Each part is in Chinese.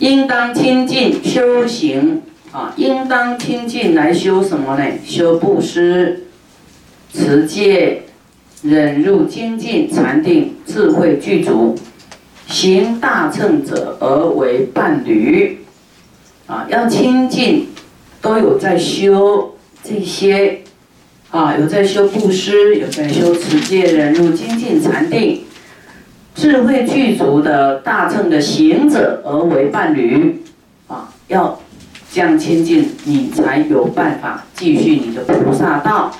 应当亲近修行啊，应当亲近来修什么呢？修布施、持戒、忍辱、精进、禅定、智慧具足，行大乘者而为伴侣啊，要亲近，都有在修这些啊，有在修布施，有在修持戒、忍辱、精进、禅定。智慧具足的大乘的行者而为伴侣，啊，要这样亲近，你才有办法继续你的菩萨道。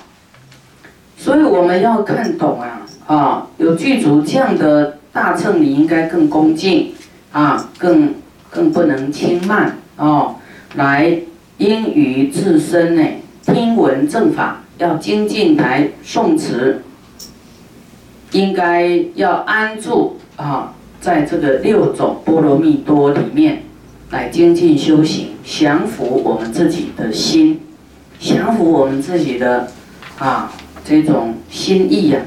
所以我们要看懂啊，啊，有具足这样的大乘，你应该更恭敬，啊，更更不能轻慢哦。来应于自身呢，听闻正法，要精进来诵持。应该要安住啊，在这个六种波罗蜜多里面来精进修行，降服我们自己的心，降服我们自己的啊这种心意呀。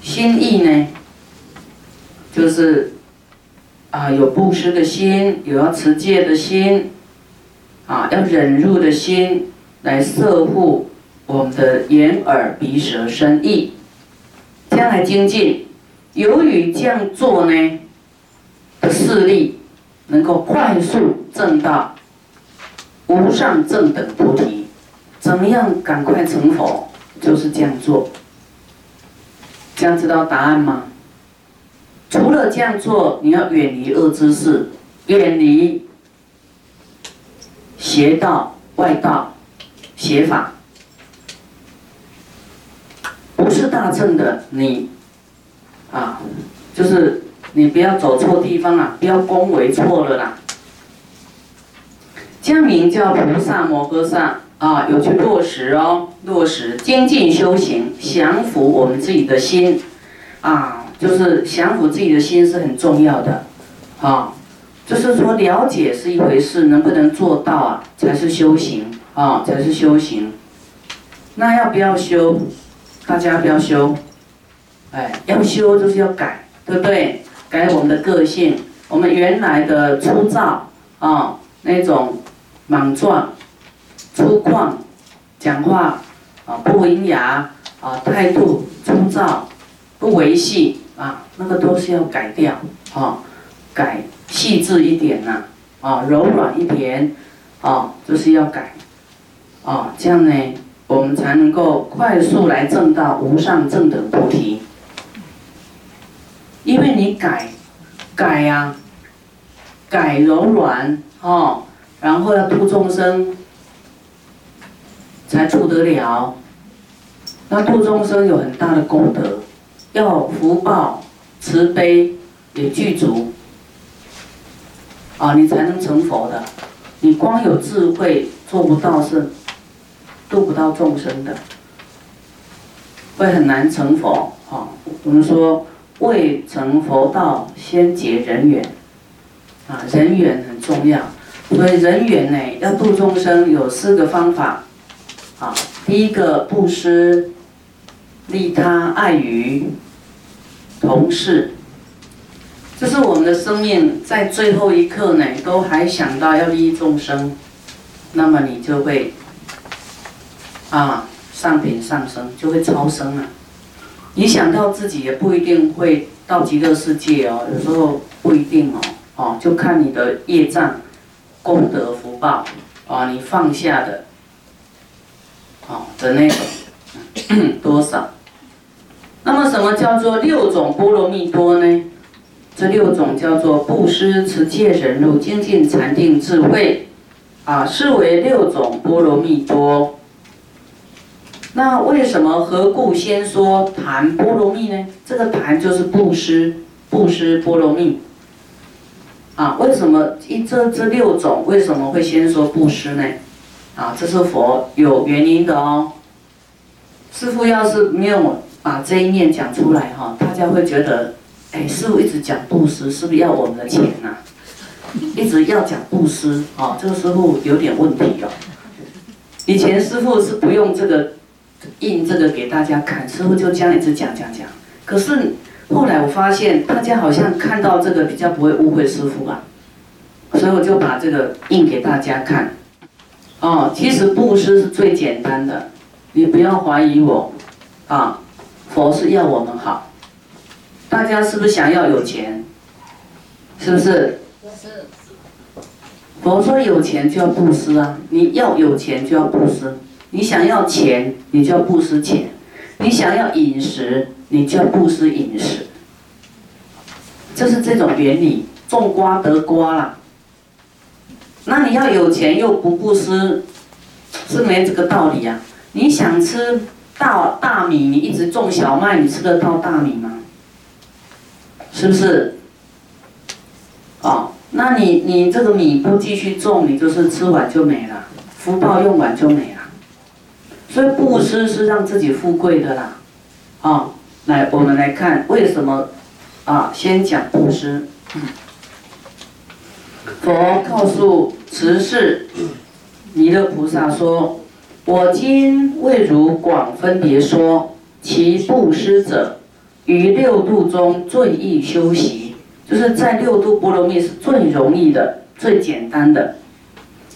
心意呢，就是啊有布施的心，有要持戒的心，啊要忍辱的心，来摄护我们的眼耳鼻舌身意。将来精进，由于这样做呢，的势力能够快速证到无上正等菩提。怎么样赶快成佛？就是这样做。这样知道答案吗？除了这样做，你要远离恶知识，远离邪道、外道、邪法。不是大乘的你，啊，就是你不要走错地方啊，不要恭维错了啦。将名叫菩萨摩诃萨啊，有去落实哦，落实精进修行，降服我们自己的心，啊，就是降服自己的心是很重要的，啊，就是说了解是一回事，能不能做到啊，才是修行啊，才是修行。那要不要修？大家不要修，哎，要修就是要改，对不对？改我们的个性，我们原来的粗糙啊，那种莽撞、粗犷，讲话啊不文雅啊，态度粗糙、不维系啊，那个都是要改掉啊，改细致一点呐，啊，柔软一点，啊，就是要改，啊，这样呢。我们才能够快速来证到无上正等菩提，因为你改，改呀，改柔软哦，然后要度众生，才度得了。那度众生有很大的功德，要福报、慈悲也具足，啊，你才能成佛的。你光有智慧做不到是。度不到众生的，会很难成佛。哈，我们说未成佛道，先结人缘。啊，人缘很重要。所以人缘呢，要度众生有四个方法。啊，第一个布施，利他爱于，同事。这是我们的生命在最后一刻呢，都还想到要利益众生，那么你就会。啊，上品上升就会超生了。你想到自己也不一定会到极乐世界哦，有时候不一定哦，哦，就看你的业障、功德福报啊，你放下的，好的那种多少。那么什么叫做六种波罗蜜多呢？这六种叫做布施、持戒、忍辱、精进、禅定、智慧，啊，是为六种波罗蜜多。那为什么何故先说谈波罗蜜呢？这个谈就是布施，布施波罗蜜。啊，为什么一这这六种为什么会先说布施呢？啊，这是佛有原因的哦。师傅要是没有把这一面讲出来哈，大家会觉得，哎，师傅一直讲布施，是不是要我们的钱呐？一直要讲布施，啊，这个师傅有点问题哦。以前师傅是不用这个。印这个给大家看，师傅就这样一直讲讲讲。可是后来我发现，大家好像看到这个比较不会误会师傅吧，所所以我就把这个印给大家看。哦，其实布施是最简单的，你不要怀疑我，啊，佛是要我们好。大家是不是想要有钱？是不是？是。佛说有钱就要布施啊！你要有钱就要布施，你想要钱，你就要布施钱；你想要饮食，你就要布施饮食。就是这种原理，种瓜得瓜啦。那你要有钱又不布施，是没这个道理呀。你想吃大大米，你一直种小麦，你吃得到大米吗？是不是？哦，那你你这个米不继续种，你就是吃完就没了，福报用完就没了。所以布施是让自己富贵的啦。啊，来我们来看为什么啊？先讲布施。佛告诉慈氏弥勒菩萨说：“我今为如广分别说，其布施者，于六度中最易修习，就是在六度波罗蜜是最容易的、最简单的，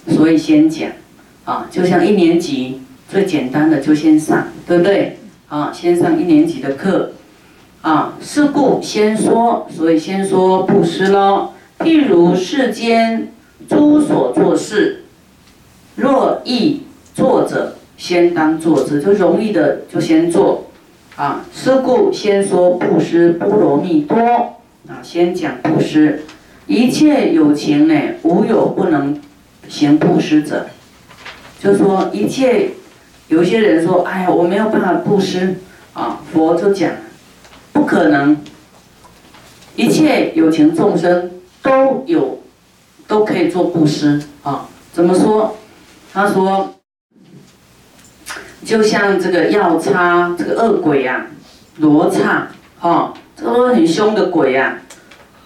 所以先讲啊，就像一年级最简单的就先上，对不对？啊，先上一年级的课。啊，是故先说，所以先说布施喽。”譬如世间诸所做事，若易做者，先当做之，就容易的就先做，啊，是故先说布施波罗蜜多，啊，先讲布施，一切有情呢，无有不能行布施者，就说一切，有些人说，哎呀，我没有办法布施，啊，佛就讲，不可能，一切有情众生。都有，都可以做布施啊？怎么说？他说，就像这个要叉这个恶鬼呀，罗刹啊，这个很凶的鬼呀，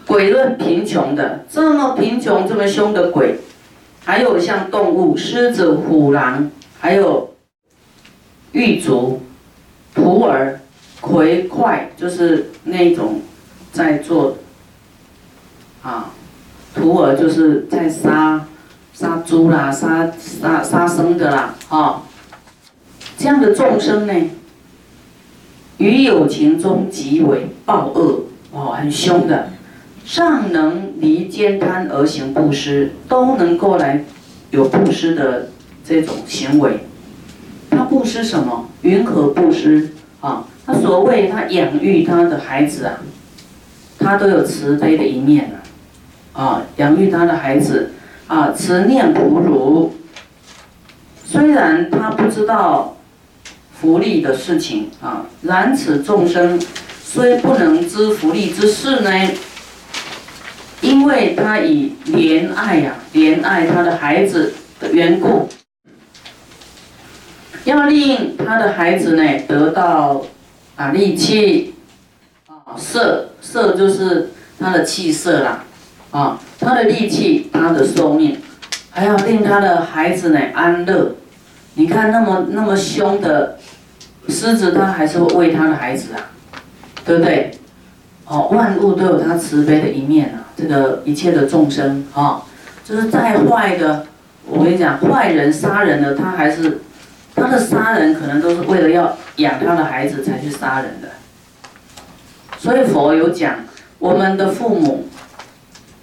鬼论贫穷的，这么贫穷这么凶的鬼，还有像动物，狮子、虎狼，还有玉足、徒儿、葵快，就是那种在做。啊，徒儿就是在杀杀猪啦，杀杀杀生的啦，啊，这样的众生呢，于有情中极为暴恶，哦，很凶的，尚能离奸贪而行布施，都能够来有布施的这种行为。布施什么？云何布施？啊，他所谓他养育他的孩子啊，他都有慈悲的一面啊。啊，养育他的孩子，啊，慈念哺乳。虽然他不知道福利的事情啊，然此众生虽不能知福利之事呢，因为他以怜爱呀，怜爱他的孩子的缘故，要令他的孩子呢得到啊力气，啊色色就是他的气色啦。啊，他的力气，他的寿命，还要令他的孩子呢安乐。你看那么那么凶的狮子，他还是会喂他的孩子啊，对不对？哦，万物都有它慈悲的一面啊。这个一切的众生啊，就是再坏的，我跟你讲，坏人杀人的，他还是他的杀人可能都是为了要养他的孩子才去杀人的。所以佛有讲，我们的父母。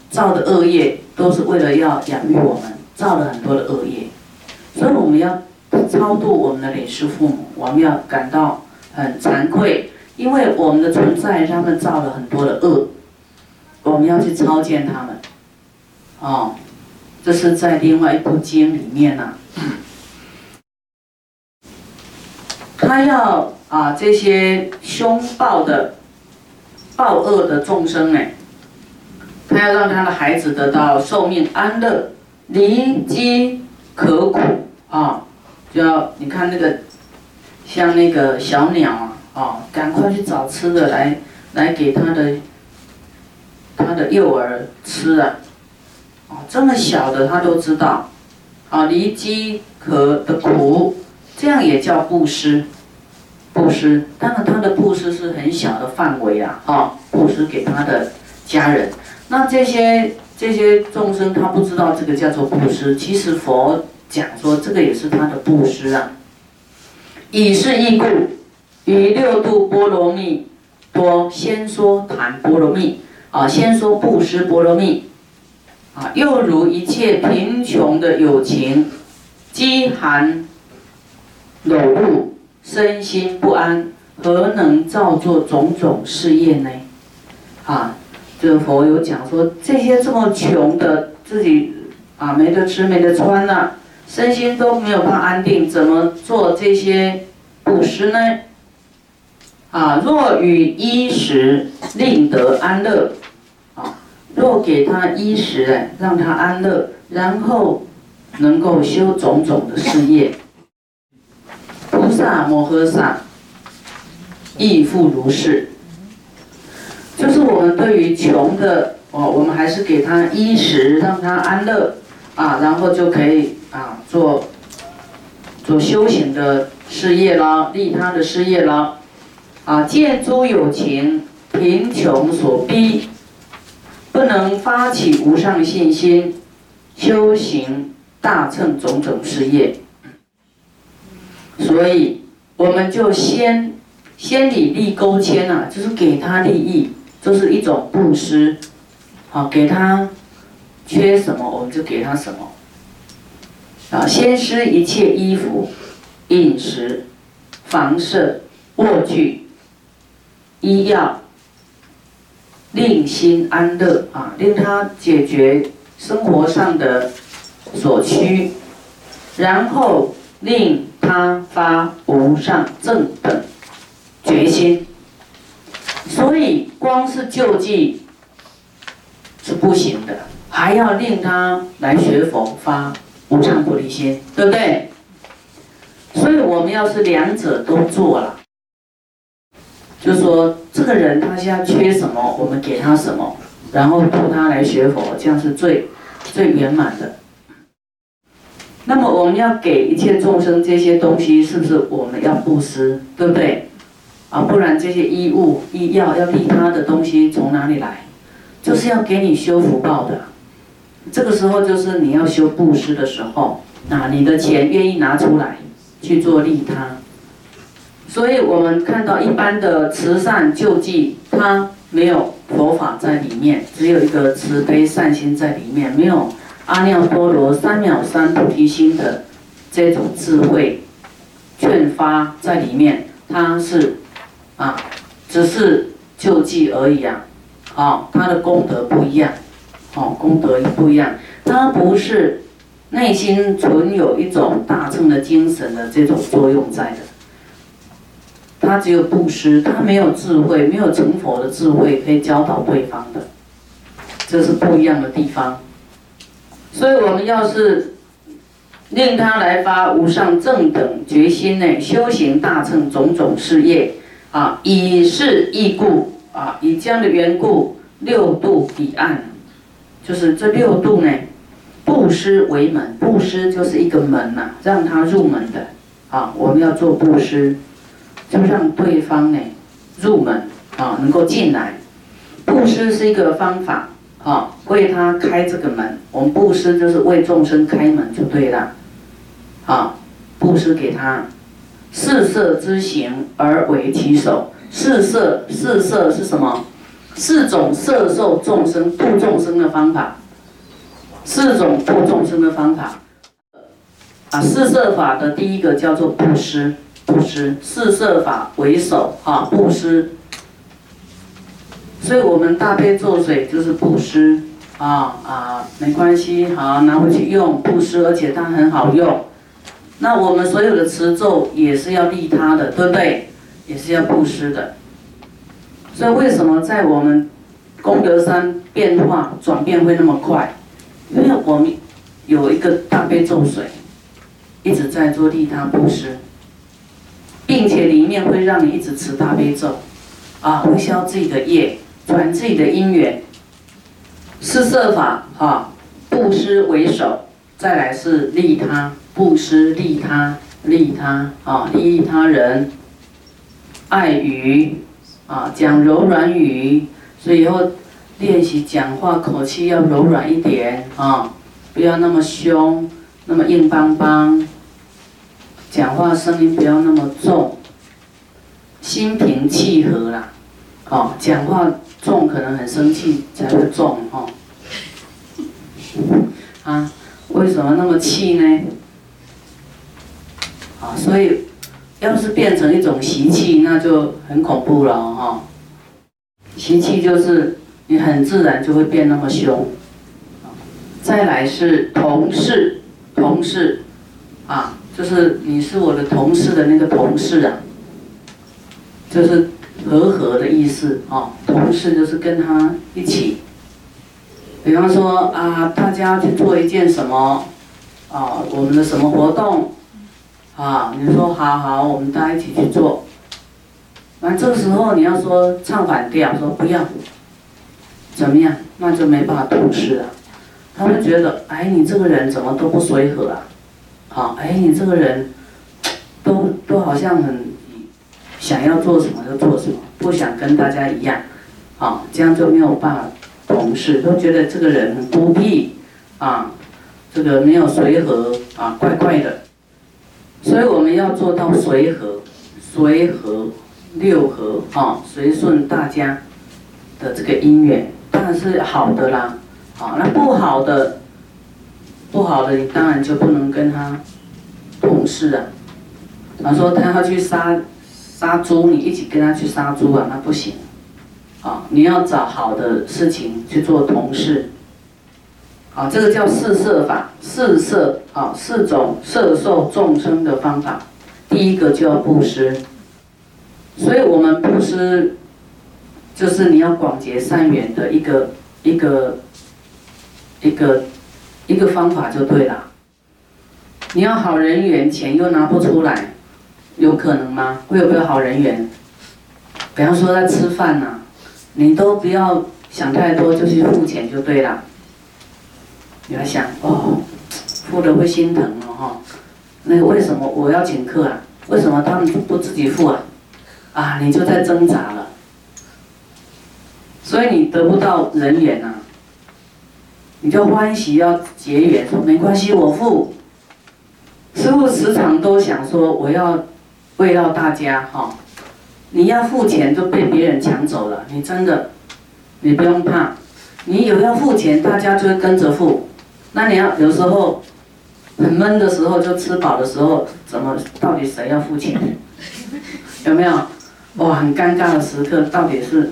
造的恶业都是为了要养育我们，造了很多的恶业，所以我们要超度我们的累世父母，我们要感到很惭愧，因为我们的存在，他们造了很多的恶，我们要去超见他们。哦，这是在另外一部经里面呢，他要啊这些凶暴的、暴恶的众生哎。他要让他的孩子得到寿命安乐，离饥可苦啊！就要你看那个，像那个小鸟啊，啊，赶快去找吃的来，来给他的他的幼儿吃啊！哦，这么小的他都知道，啊，离饥可的苦，这样也叫布施，布施。当然，他的布施是很小的范围啊，啊，布施给他的家人。那这些这些众生他不知道这个叫做布施，其实佛讲说这个也是他的布施啊。以是义故，于六度波罗蜜多先说谈波罗蜜啊，先说布施波罗蜜啊，又如一切贫穷的友情，饥寒裸露，身心不安，何能造作种种事业呢？啊。这佛有讲说，这些这么穷的，自己啊没得吃没得穿呐，身心都没有办法安定，怎么做这些布施呢？啊，若与衣食令得安乐，啊，若给他衣食哎，让他安乐，然后能够修种种的事业，萨摩诃萨亦复如是。就是我们对于穷的哦，我们还是给他衣食，让他安乐啊，然后就可以啊做做修行的事业啦，利他的事业啦，啊见诸有情贫穷所逼，不能发起无上信心，修行大乘种种事业，所以我们就先先以利勾牵啊，就是给他利益。就是一种布施，好，给他缺什么我们就给他什么，啊，先施一切衣服、饮食、房舍、卧具、医药，令心安乐啊，令他解决生活上的所需，然后令他发无上正等决心。所以，光是救济是不行的，还要令他来学佛发无上菩提心，对不对？所以我们要是两者都做了，就说这个人他现在缺什么，我们给他什么，然后助他来学佛，这样是最最圆满的。那么我们要给一切众生这些东西，是不是我们要布施，对不对？啊，不然这些衣物、医药要利他的东西从哪里来？就是要给你修福报的。这个时候就是你要修布施的时候，啊，你的钱愿意拿出来去做利他。所以我们看到一般的慈善救济，它没有佛法在里面，只有一个慈悲善心在里面，没有阿耨多罗三藐三菩提心的这种智慧劝发在里面，它是。啊，只是救济而已啊，好，他的功德不一样，好，功德不一样，他不是内心存有一种大乘的精神的这种作用在的，他只有布施，他没有智慧，没有成佛的智慧可以教导对方的，这是不一样的地方，所以我们要是令他来发无上正等决心呢，修行大乘种种事业。啊，以是义故啊，以这样的缘故，六度彼岸，就是这六度呢，布施为门，布施就是一个门呐，让他入门的啊，我们要做布施，就让对方呢入门啊，能够进来，布施是一个方法啊，为他开这个门，我们布施就是为众生开门就对了，啊，布施给他。四色之行而为其首。四色，四色是什么？四种色受众生度众生的方法。四种度众生的方法。啊，四色法的第一个叫做布施，布施。四色法为首，啊，布施。所以我们大悲咒水就是布施，啊啊，没关系，好拿回去用，布施，而且它很好用。那我们所有的持咒也是要利他的，对不对？也是要布施的。所以为什么在我们功德山变化转变会那么快？因为我们有一个大悲咒水，一直在做利他布施，并且里面会让你一直持大悲咒，啊，会消自己的业，转自己的因缘。施设法哈，布施为首，再来是利他。布施利他，利他啊，利益他人，爱语啊，讲柔软语，所以以后练习讲话口气要柔软一点啊，不要那么凶，那么硬邦邦。讲话声音不要那么重，心平气和啦。哦，讲话重可能很生气才会重哦。啊，为什么那么气呢？啊，所以要是变成一种习气，那就很恐怖了哈。习气就是你很自然就会变那么凶。再来是同事，同事，啊，就是你是我的同事的那个同事啊，就是和和的意思啊。同事就是跟他一起，比方说啊，大家去做一件什么，啊，我们的什么活动，啊，你说好好，我们大家一起去做。那这个时候你要说唱反调，说不要，怎么样？那就没办法同事了。他会觉得，哎，你这个人怎么都不随和啊？好，哎，你这个人，都都好像很想要做什么就做什么，不想跟大家一样，啊，这样就没有办法同事，都觉得这个人很孤僻，啊，这个没有随和，啊，怪怪的。所以我们要做到随和，随和。六合啊，随顺大家的这个姻缘，当然是好的啦。好，那不好的，不好的，你当然就不能跟他同事啊。他说他要去杀杀猪，你一起跟他去杀猪啊，那不行。啊，你要找好的事情去做同事。啊，这个叫四摄法，四摄啊，四种摄受众生的方法。第一个就要布施。所以我们布施，就是你要广结善缘的一个一个一个一个方法就对了。你要好人缘，钱又拿不出来，有可能吗？会有没有好人缘？比方说在吃饭呐，你都不要想太多，就去付钱就对了。你要想哦，付了会心疼哦哈。那为什么我要请客啊？为什么他们不自己付啊？啊，你就在挣扎了，所以你得不到人缘呐，你就欢喜要结缘，说没关系，我付。师傅时常都想说，我要为了大家哈，你要付钱就被别人抢走了，你真的，你不用怕，你有要付钱，大家就会跟着付。那你要有时候很闷的时候，就吃饱的时候，怎么到底谁要付钱？有没有？哇，很尴尬的时刻，到底是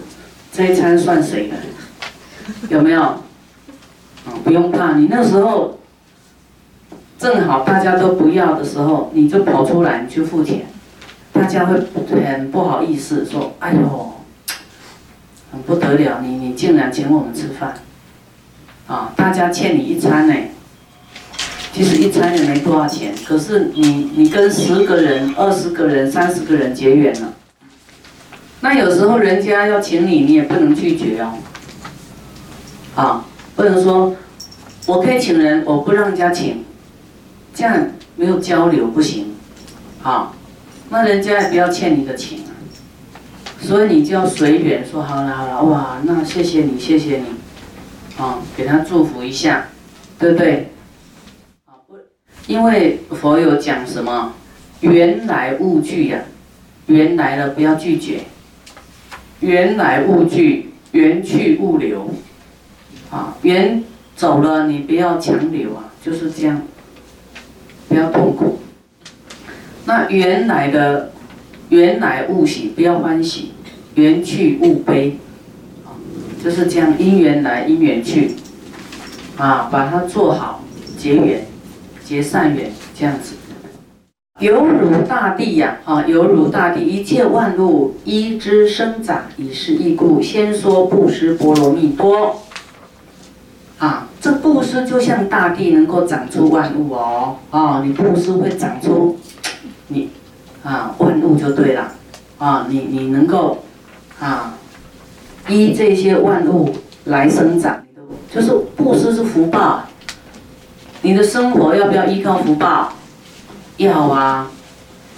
这一餐算谁的？有没有？啊，不用怕，你那时候正好大家都不要的时候，你就跑出来，你去付钱，大家会很不好意思说：“哎呦，很不得了，你你竟然请我们吃饭，啊，大家欠你一餐呢。其实一餐也没多少钱，可是你你跟十个人、二十个人、三十个人结缘了。”那有时候人家要请你，你也不能拒绝哦。啊，不能说，我可以请人，我不让人家请，这样没有交流不行。啊，那人家也不要欠你的情啊。所以你就要随缘，说好了好了，哇，那谢谢你谢谢你，啊，给他祝福一下，对不对？啊不，因为佛有讲什么，缘来勿拒呀，缘来了不要拒绝。缘来勿拒，缘去勿留，啊，缘走了你不要强留啊，就是这样，不要痛苦。那缘来的，缘来勿喜，不要欢喜；缘去勿悲，就是这样，因缘来因缘去，啊，把它做好，结缘，结善缘，这样子。犹如大地呀，啊，犹如大地，一切万物依之生长，以是义故。先说布施波罗蜜多，啊，这布施就像大地能够长出万物哦，啊，你布施会长出你啊万物就对了，啊，你你能够啊依这些万物来生长，就是布施是福报，你的生活要不要依靠福报？要啊，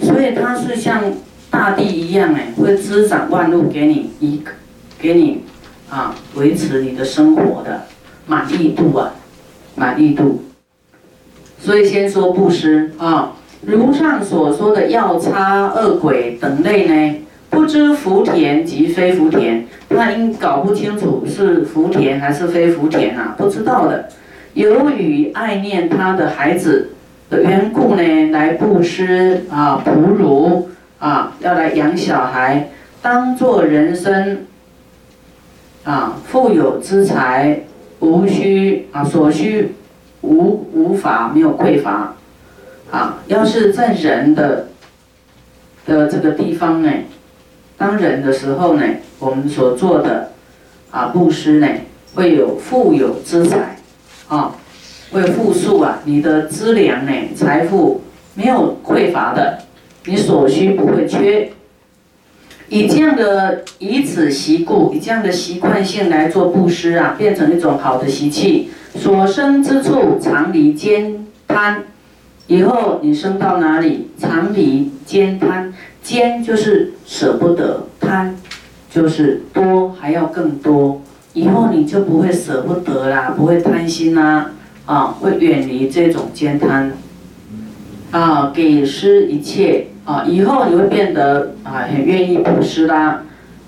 所以它是像大地一样哎，会滋长万物给你一，给你啊维持你的生活的满意度啊，满意度。所以先说布施啊，如上所说的药叉、恶鬼等类呢，不知福田及非福田，他应搞不清楚是福田还是非福田呐，不知道的。由于爱念他的孩子的缘故呢，来布施啊，哺乳啊，要来养小孩，当做人生啊，富有之财，无需啊，所需。无无法没有匮乏，啊，要是在人的的这个地方呢，当人的时候呢，我们所做的啊布施呢，会有富有之财，啊，会富庶啊，你的资粮呢，财富没有匮乏的，你所需不会缺。以这样的以此习故，以这样的习惯性来做布施啊，变成一种好的习气。所生之处常离兼贪，以后你生到哪里，常离兼贪，兼就是舍不得，贪就是多还要更多，以后你就不会舍不得啦，不会贪心啦，啊，会远离这种兼贪，啊，给施一切啊，以后你会变得啊很愿意布施啦，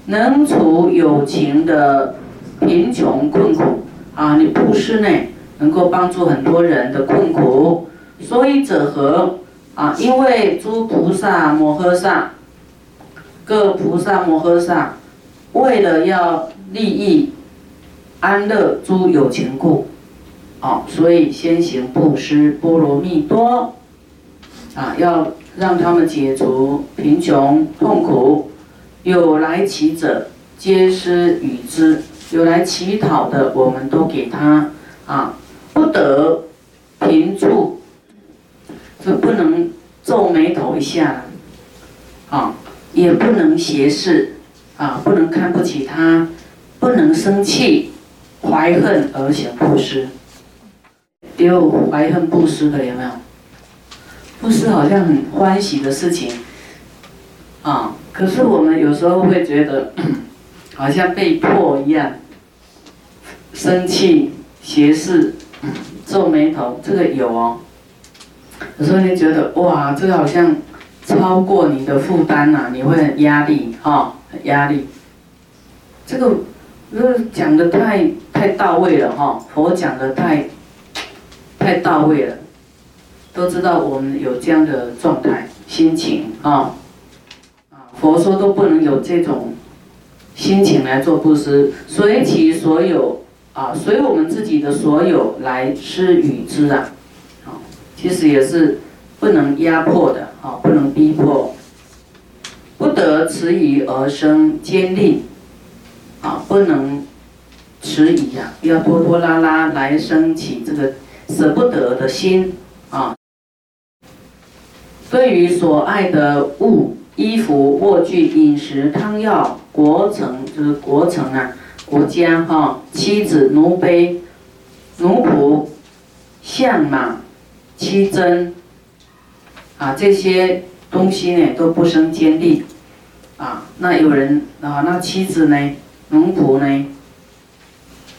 能除有情的贫穷困苦。啊，你布施呢，能够帮助很多人的困苦，所以者何？啊，因为诸菩萨摩诃萨，各菩萨摩诃萨，为了要利益安乐诸有情故，啊，所以先行布施波罗蜜多，啊，要让他们解除贫穷痛苦，有来乞者，皆施与之。有来乞讨的，我们都给他啊，不得贫处，就不能皱眉头一下，啊，也不能斜视，啊，不能看不起他，不能生气，怀恨而行布施。有怀恨布施的有没有？布施好像很欢喜的事情，啊，可是我们有时候会觉得。好像被迫一样，生气、斜视、皱眉头，这个有哦。有时候你觉得哇，这个好像超过你的负担呐，你会很压力哈，压力。这个是讲的太太到位了哈，佛讲的太太到位了，都知道我们有这样的状态、心情啊。啊，佛说都不能有这种。心情来做布施，随其所有啊，随我们自己的所有来施与之，啊，其实也是不能压迫的啊，不能逼迫，不得迟疑而生坚定，啊，不能迟疑呀，要拖拖拉拉来升起这个舍不得的心啊。对于所爱的物。衣服、卧具、饮食、汤药、国城就是国城啊，国家哈，妻子、奴婢、奴仆、相马、妻珍啊，这些东西呢都不生坚定啊。那有人啊，那妻子呢，奴仆呢，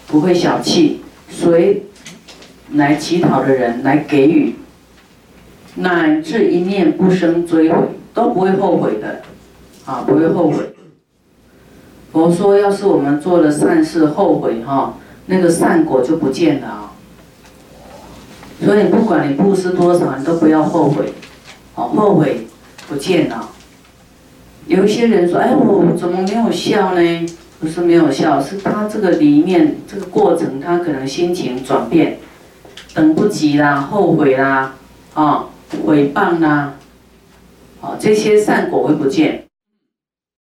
不会小气，谁来乞讨的人来给予，乃至一念不生追悔。都不会后悔的，啊，不会后悔。佛说，要是我们做了善事后悔哈，那个善果就不见了。所以不管你布施多少，你都不要后悔，哦，后悔不见了。有一些人说，哎，我怎么没有笑呢？不是没有笑，是他这个里面这个过程，他可能心情转变，等不及啦，后悔啦，啊，诽谤啦。啊，这些善果会不见。